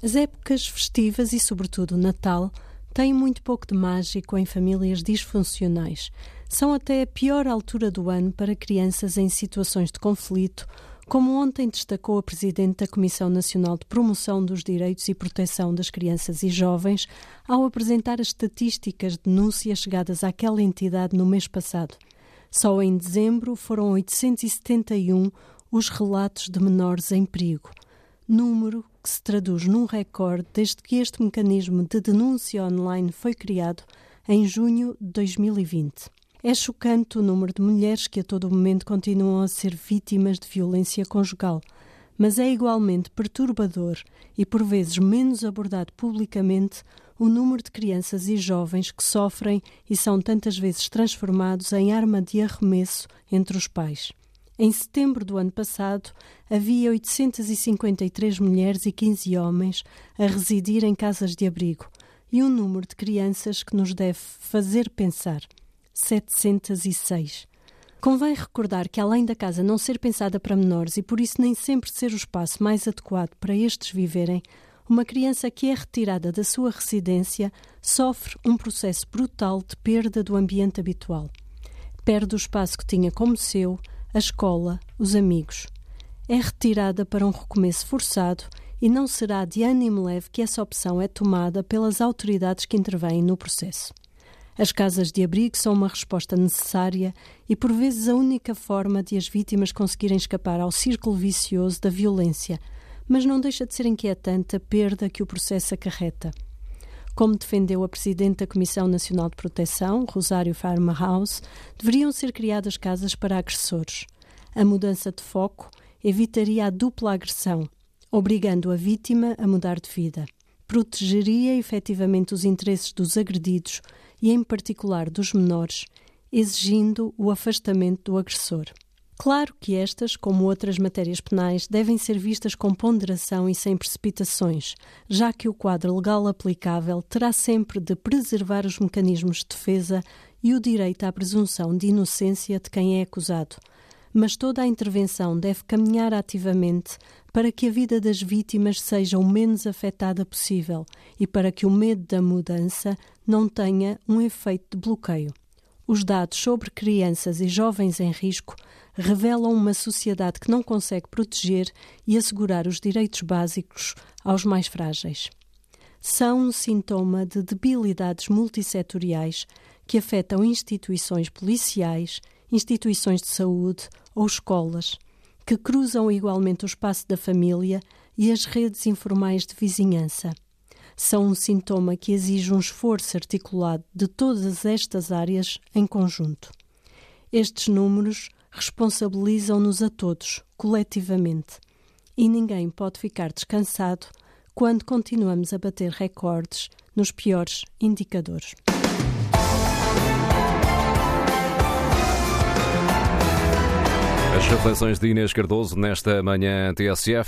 As épocas festivas e, sobretudo, o Natal têm muito pouco de mágico em famílias disfuncionais. São até a pior altura do ano para crianças em situações de conflito, como ontem destacou a Presidente da Comissão Nacional de Promoção dos Direitos e Proteção das Crianças e Jovens ao apresentar as estatísticas de denúncias chegadas àquela entidade no mês passado. Só em dezembro foram 871 os relatos de menores em perigo número que se traduz num recorde desde que este mecanismo de denúncia online foi criado em junho de 2020. É chocante o número de mulheres que a todo momento continuam a ser vítimas de violência conjugal, mas é igualmente perturbador e por vezes menos abordado publicamente o número de crianças e jovens que sofrem e são tantas vezes transformados em arma de arremesso entre os pais. Em setembro do ano passado, havia 853 mulheres e 15 homens a residir em casas de abrigo e um número de crianças que nos deve fazer pensar: 706. Convém recordar que, além da casa não ser pensada para menores e por isso nem sempre ser o espaço mais adequado para estes viverem, uma criança que é retirada da sua residência sofre um processo brutal de perda do ambiente habitual. Perde o espaço que tinha como seu, a escola, os amigos. É retirada para um recomeço forçado e não será de ânimo leve que essa opção é tomada pelas autoridades que intervêm no processo. As casas de abrigo são uma resposta necessária e, por vezes, a única forma de as vítimas conseguirem escapar ao círculo vicioso da violência, mas não deixa de ser inquietante a perda que o processo acarreta. Como defendeu a Presidente da Comissão Nacional de Proteção, Rosário Farmhouse, deveriam ser criadas casas para agressores. A mudança de foco evitaria a dupla agressão, obrigando a vítima a mudar de vida. Protegeria efetivamente os interesses dos agredidos e, em particular, dos menores, exigindo o afastamento do agressor. Claro que estas, como outras matérias penais, devem ser vistas com ponderação e sem precipitações, já que o quadro legal aplicável terá sempre de preservar os mecanismos de defesa e o direito à presunção de inocência de quem é acusado. Mas toda a intervenção deve caminhar ativamente para que a vida das vítimas seja o menos afetada possível e para que o medo da mudança não tenha um efeito de bloqueio. Os dados sobre crianças e jovens em risco revelam uma sociedade que não consegue proteger e assegurar os direitos básicos aos mais frágeis. São um sintoma de debilidades multissetoriais que afetam instituições policiais, instituições de saúde ou escolas, que cruzam igualmente o espaço da família e as redes informais de vizinhança são um sintoma que exige um esforço articulado de todas estas áreas em conjunto. Estes números responsabilizam-nos a todos, coletivamente, e ninguém pode ficar descansado quando continuamos a bater recordes nos piores indicadores. As reflexões de Inês Cardoso nesta manhã TSF.